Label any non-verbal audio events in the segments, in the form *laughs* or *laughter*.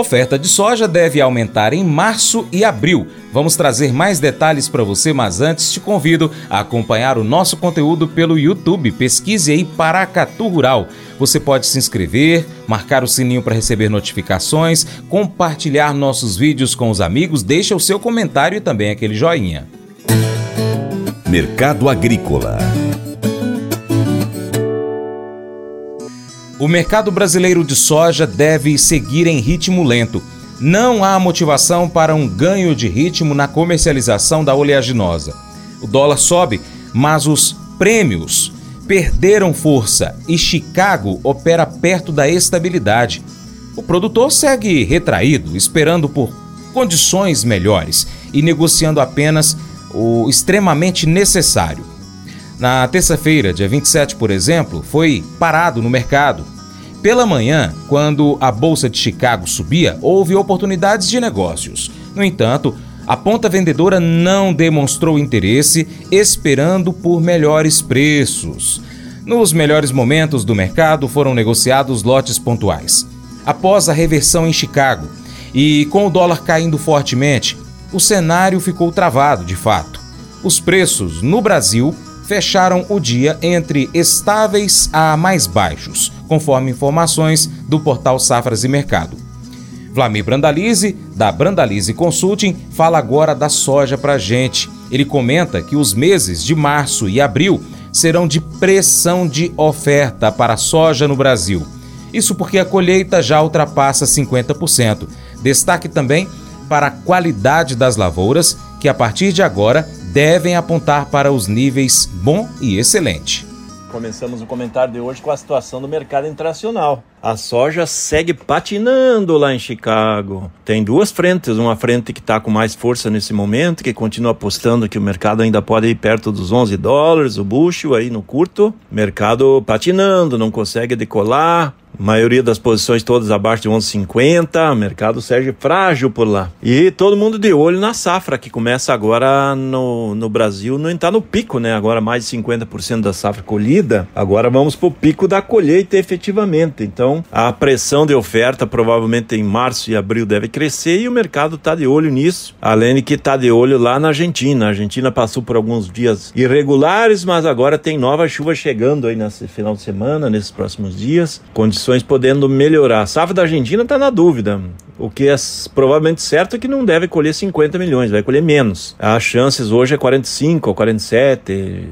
Oferta de soja deve aumentar em março e abril. Vamos trazer mais detalhes para você, mas antes te convido a acompanhar o nosso conteúdo pelo YouTube. Pesquise aí Paracatu Rural. Você pode se inscrever, marcar o sininho para receber notificações, compartilhar nossos vídeos com os amigos, deixa o seu comentário e também aquele joinha. Mercado Agrícola O mercado brasileiro de soja deve seguir em ritmo lento. Não há motivação para um ganho de ritmo na comercialização da oleaginosa. O dólar sobe, mas os prêmios perderam força e Chicago opera perto da estabilidade. O produtor segue retraído, esperando por condições melhores e negociando apenas o extremamente necessário. Na terça-feira, dia 27, por exemplo, foi parado no mercado. Pela manhã, quando a Bolsa de Chicago subia, houve oportunidades de negócios. No entanto, a ponta vendedora não demonstrou interesse, esperando por melhores preços. Nos melhores momentos do mercado foram negociados lotes pontuais. Após a reversão em Chicago e com o dólar caindo fortemente, o cenário ficou travado de fato. Os preços no Brasil fecharam o dia entre estáveis a mais baixos, conforme informações do portal Safras e Mercado. Vlamir Brandalize, da Brandalize Consulting, fala agora da soja para gente. Ele comenta que os meses de março e abril serão de pressão de oferta para a soja no Brasil. Isso porque a colheita já ultrapassa 50%. Destaque também para a qualidade das lavouras, que a partir de agora devem apontar para os níveis bom e excelente. Começamos o comentário de hoje com a situação do mercado internacional. A soja segue patinando lá em Chicago. Tem duas frentes, uma frente que está com mais força nesse momento, que continua apostando que o mercado ainda pode ir perto dos 11 dólares, o bushel aí no curto. Mercado patinando, não consegue decolar maioria das posições todas abaixo de 11,50, mercado segue frágil por lá. E todo mundo de olho na safra, que começa agora no, no Brasil, não está no pico, né? Agora mais de 50% da safra colhida, agora vamos para o pico da colheita efetivamente. Então, a pressão de oferta provavelmente em março e abril deve crescer e o mercado está de olho nisso, além de que está de olho lá na Argentina. A Argentina passou por alguns dias irregulares, mas agora tem nova chuva chegando aí nesse final de semana, nesses próximos dias. Condições condições podendo melhorar. A safra da Argentina está na dúvida. O que é provavelmente certo é que não deve colher 50 milhões, vai colher menos. As chances hoje é 45 ou 47,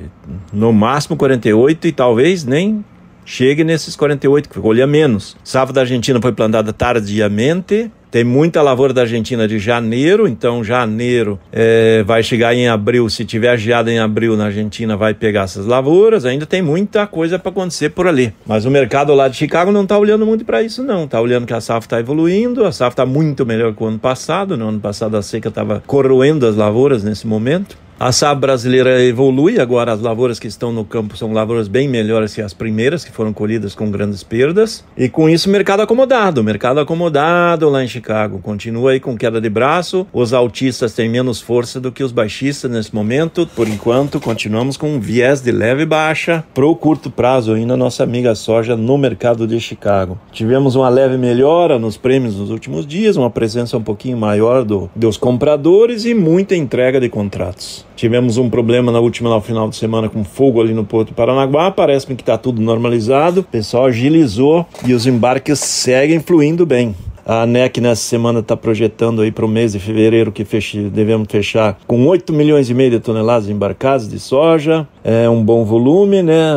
no máximo 48 e talvez nem chegue nesses 48, que colher menos. A safra da Argentina foi plantada tardiamente, tem muita lavoura da Argentina de janeiro, então janeiro é, vai chegar em abril. Se tiver geada em abril na Argentina, vai pegar essas lavouras. Ainda tem muita coisa para acontecer por ali. Mas o mercado lá de Chicago não está olhando muito para isso, não. Está olhando que a safra está evoluindo, a safra está muito melhor que o ano passado. No ano passado a seca estava corroendo as lavouras nesse momento. A safra brasileira evolui, agora as lavouras que estão no campo são lavouras bem melhores que as primeiras, que foram colhidas com grandes perdas. E com isso, mercado acomodado. Mercado acomodado lá em Chicago. Continua aí com queda de braço. Os altistas têm menos força do que os baixistas nesse momento. Por enquanto, continuamos com um viés de leve baixa pro curto prazo ainda nossa amiga soja no mercado de Chicago. Tivemos uma leve melhora nos prêmios nos últimos dias, uma presença um pouquinho maior do, dos compradores e muita entrega de contratos. Tivemos um problema na última, no final de semana, com fogo ali no Porto Paranaguá. Parece-me que está tudo normalizado. O pessoal agilizou e os embarques seguem fluindo bem. A ANEC nessa semana está projetando aí para o mês de fevereiro que feche, devemos fechar com 8 milhões e meio de toneladas embarcadas de soja. É um bom volume, né?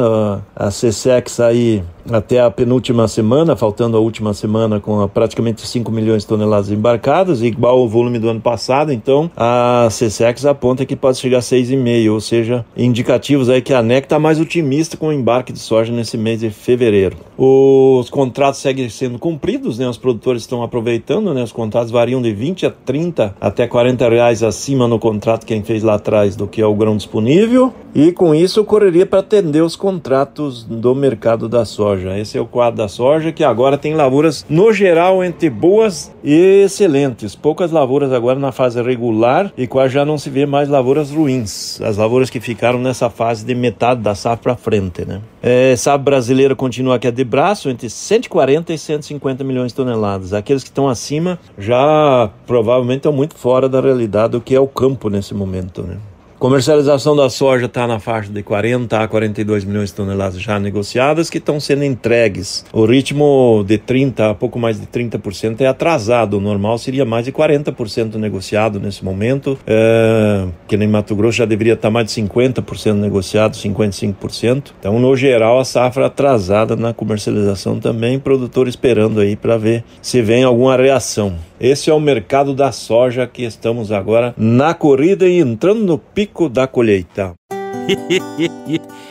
A CSEX aí até a penúltima semana, faltando a última semana com praticamente 5 milhões de toneladas embarcadas, igual o volume do ano passado, então a CSEX aponta que pode chegar a 6,5, ou seja, indicativos aí que a ANEC está mais otimista com o embarque de soja nesse mês de fevereiro. Os contratos seguem sendo cumpridos, né? Os produtores estão aproveitando, né? Os contratos variam de 20 a 30 até 40 reais acima no contrato quem fez lá atrás do que é o grão disponível, e com isso ocorreria para atender os contratos do mercado da soja. Esse é o quadro da soja que agora tem lavouras no geral entre boas e excelentes. Poucas lavouras agora na fase regular e quase já não se vê mais lavouras ruins. As lavouras que ficaram nessa fase de metade da safra para frente, né? É, safra brasileira continua aqui a de braço entre 140 e 150 milhões de toneladas. Aqueles que estão acima já provavelmente estão muito fora da realidade do que é o campo nesse momento, né? Comercialização da soja está na faixa de 40 a 42 milhões de toneladas já negociadas que estão sendo entregues. O ritmo de 30 a pouco mais de 30% é atrasado. O normal seria mais de 40% negociado nesse momento. É, que nem Mato Grosso já deveria estar tá mais de 50% negociado, 55%. Então, no geral, a safra atrasada na comercialização também. Produtor esperando aí para ver se vem alguma reação. Esse é o mercado da soja que estamos agora na corrida e entrando no pico da colheita. *laughs*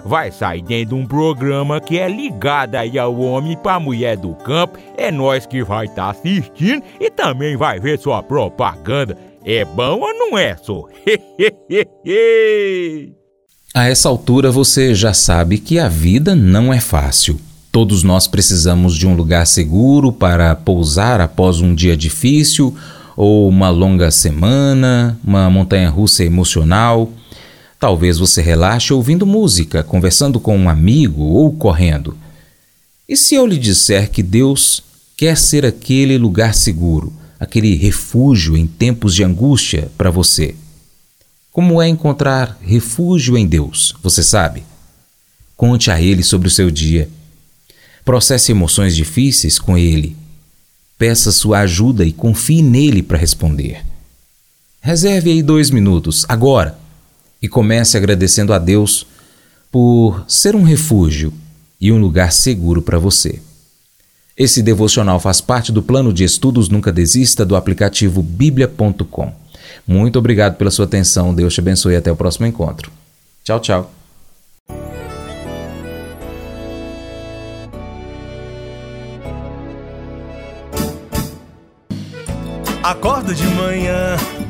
vai sair dentro de um programa que é ligado aí ao homem para mulher do campo. É nós que vai estar tá assistindo e também vai ver sua propaganda. É bom ou não é, só? *laughs* A essa altura você já sabe que a vida não é fácil. Todos nós precisamos de um lugar seguro para pousar após um dia difícil ou uma longa semana, uma montanha russa emocional. Talvez você relaxe ouvindo música, conversando com um amigo ou correndo. E se eu lhe disser que Deus quer ser aquele lugar seguro, aquele refúgio em tempos de angústia para você? Como é encontrar refúgio em Deus? Você sabe? Conte a Ele sobre o seu dia. Processe emoções difíceis com Ele. Peça sua ajuda e confie nele para responder. Reserve aí dois minutos, agora, e comece agradecendo a Deus por ser um refúgio e um lugar seguro para você. Esse devocional faz parte do plano de estudos Nunca Desista do aplicativo bíblia.com. Muito obrigado pela sua atenção. Deus te abençoe e até o próximo encontro. Tchau, tchau. Acordo de manhã